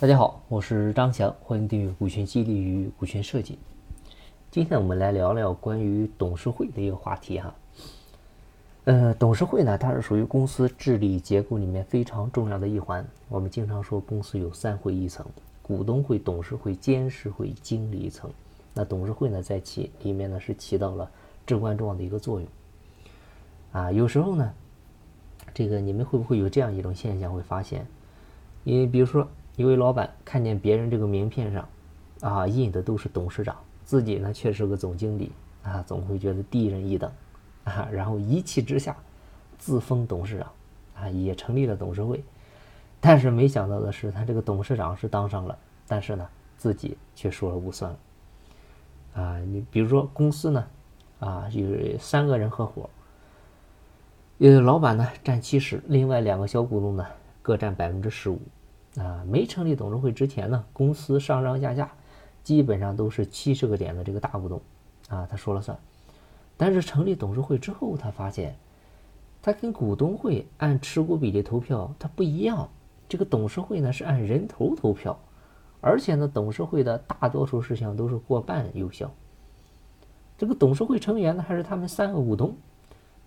大家好，我是张翔，欢迎订阅股权激励与股权设计。今天我们来聊聊关于董事会的一个话题哈。呃，董事会呢，它是属于公司治理结构里面非常重要的一环。我们经常说公司有三会一层：股东会、董事会、监事会、经理层。那董事会呢，在其里面呢是起到了至关重要的一个作用。啊，有时候呢，这个你们会不会有这样一种现象，会发现，因为比如说。一位老板看见别人这个名片上，啊印的都是董事长，自己呢却是个总经理，啊总会觉得低人一等，啊然后一气之下自封董事长，啊也成立了董事会，但是没想到的是，他这个董事长是当上了，但是呢自己却说了不算了，啊你比如说公司呢，啊有三个人合伙，呃老板呢占七十，另外两个小股东呢各占百分之十五。啊，没成立董事会之前呢，公司上上下下基本上都是七十个点的这个大股东，啊，他说了算。但是成立董事会之后，他发现，他跟股东会按持股比例投票，它不一样。这个董事会呢是按人头投票，而且呢，董事会的大多数事项都是过半有效。这个董事会成员呢还是他们三个股东，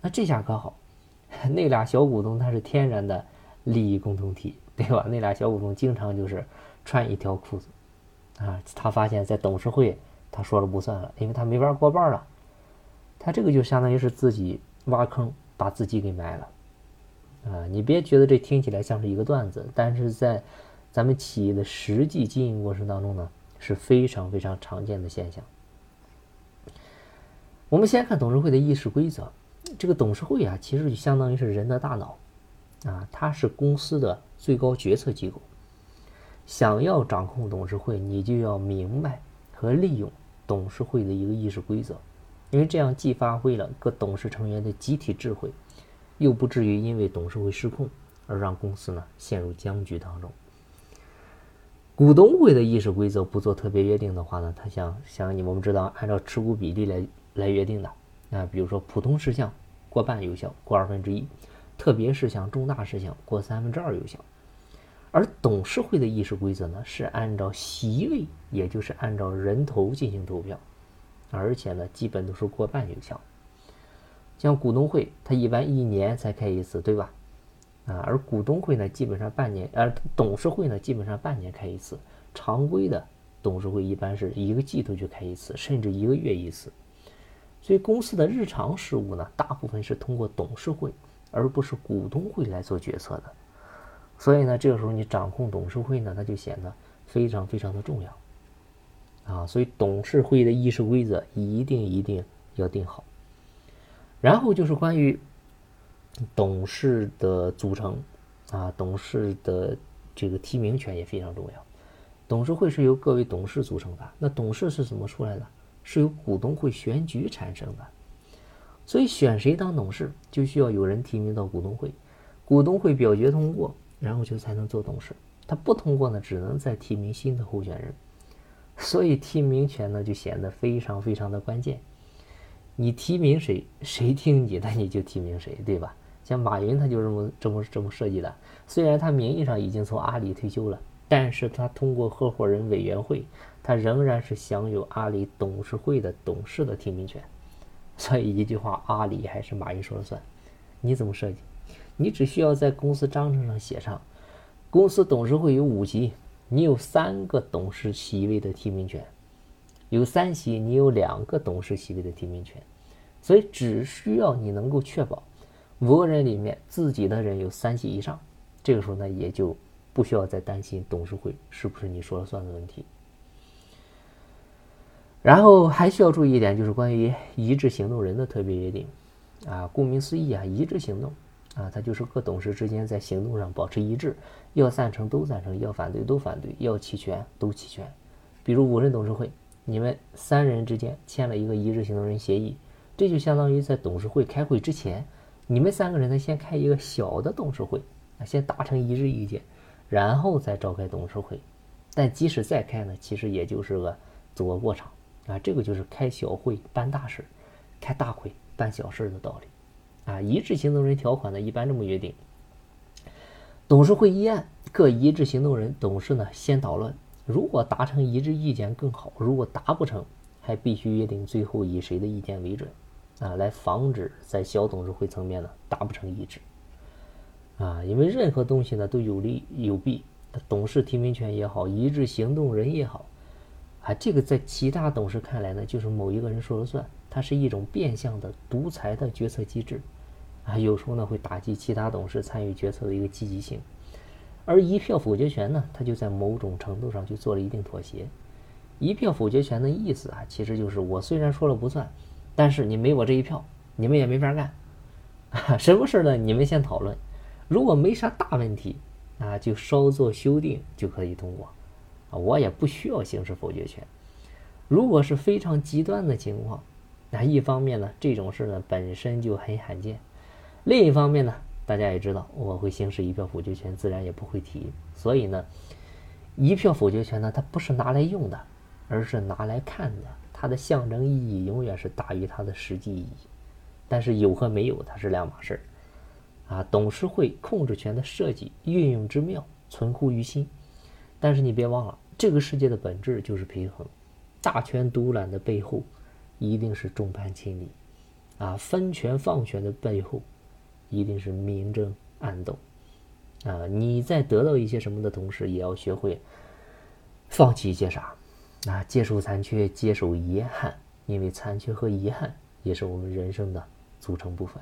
那这下可好，那俩小股东他是天然的利益共同体。对吧？那俩小股东经常就是穿一条裤子，啊，他发现，在董事会他说了不算了，因为他没法过半了，他这个就相当于是自己挖坑，把自己给埋了，啊，你别觉得这听起来像是一个段子，但是在咱们企业的实际经营过程当中呢，是非常非常常见的现象。我们先看董事会的议事规则，这个董事会啊，其实就相当于是人的大脑。啊，它是公司的最高决策机构。想要掌控董事会，你就要明白和利用董事会的一个议事规则，因为这样既发挥了各董事成员的集体智慧，又不至于因为董事会失控而让公司呢陷入僵局当中。股东会的议事规则不做特别约定的话呢，它像像你我们知道，按照持股比例来来约定的啊，比如说普通事项过半有效，过二分之一。特别是像重大事项过三分之二有效，而董事会的议事规则呢是按照席位，也就是按照人头进行投票，而且呢基本都是过半有效。像股东会，它一般一年才开一次，对吧？啊，而股东会呢基本上半年，而董事会呢基本上半年开一次。常规的董事会一般是一个季度就开一次，甚至一个月一次。所以公司的日常事务呢，大部分是通过董事会。而不是股东会来做决策的，所以呢，这个时候你掌控董事会呢，它就显得非常非常的重要啊。所以董事会的议事规则一定一定要定好。然后就是关于董事的组成啊，董事的这个提名权也非常重要。董事会是由各位董事组成的，那董事是怎么出来的？是由股东会选举产生的。所以选谁当董事，就需要有人提名到股东会，股东会表决通过，然后就才能做董事。他不通过呢，只能再提名新的候选人。所以提名权呢，就显得非常非常的关键。你提名谁，谁听你的，你就提名谁，对吧？像马云他就这么这么这么设计的。虽然他名义上已经从阿里退休了，但是他通过合伙人委员会，他仍然是享有阿里董事会的董事的提名权。所以一句话，阿里还是马云说了算。你怎么设计？你只需要在公司章程上写上，公司董事会有五席，你有三个董事席位的提名权；有三席，你有两个董事席位的提名权。所以只需要你能够确保五个人里面自己的人有三席以上，这个时候呢，也就不需要再担心董事会是不是你说了算的问题。然后还需要注意一点，就是关于一致行动人的特别约定，啊，顾名思义啊，一致行动，啊，它就是各董事之间在行动上保持一致，要赞成都赞成，要反对都反对，要弃权都弃权。比如五人董事会，你们三人之间签了一个一致行动人协议，这就相当于在董事会开会之前，你们三个人呢先开一个小的董事会，啊，先达成一致意见，然后再召开董事会。但即使再开呢，其实也就是个走个过场。啊，这个就是开小会办大事，开大会办小事的道理。啊，一致行动人条款呢，一般这么约定：董事会议案，各一致行动人董事呢先讨论，如果达成一致意见更好，如果达不成，还必须约定最后以谁的意见为准，啊，来防止在小董事会层面呢达不成一致。啊，因为任何东西呢都有利有弊，董事提名权也好，一致行动人也好，啊，这个在其他董事看来呢就是某一个人说了算，它是一种变相的独裁的决策机制。啊，有时候呢会打击其他董事参与决策的一个积极性，而一票否决权呢，它就在某种程度上就做了一定妥协。一票否决权的意思啊，其实就是我虽然说了不算，但是你没我这一票，你们也没法干。啊什么事呢？你们先讨论，如果没啥大问题啊，就稍作修订就可以通过。我也不需要行使否决权。如果是非常极端的情况，那一方面呢，这种事呢本身就很罕见。另一方面呢，大家也知道，我会行使一票否决权，自然也不会提。所以呢，一票否决权呢，它不是拿来用的，而是拿来看的。它的象征意义永远是大于它的实际意义。但是有和没有，它是两码事儿。啊，董事会控制权的设计运用之妙，存乎于心。但是你别忘了，这个世界的本质就是平衡。大权独揽的背后，一定是众叛亲离。啊，分权放权的背后。一定是明争暗斗啊！你在得到一些什么的同时，也要学会放弃一些啥啊？接受残缺，接受遗憾，因为残缺和遗憾也是我们人生的组成部分。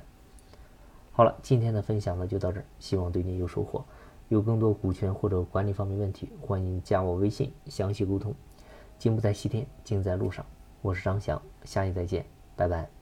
好了，今天的分享呢就到这儿，希望对你有收获。有更多股权或者管理方面问题，欢迎加我微信详细沟通。金不在西天，金在路上。我是张翔，下期再见，拜拜。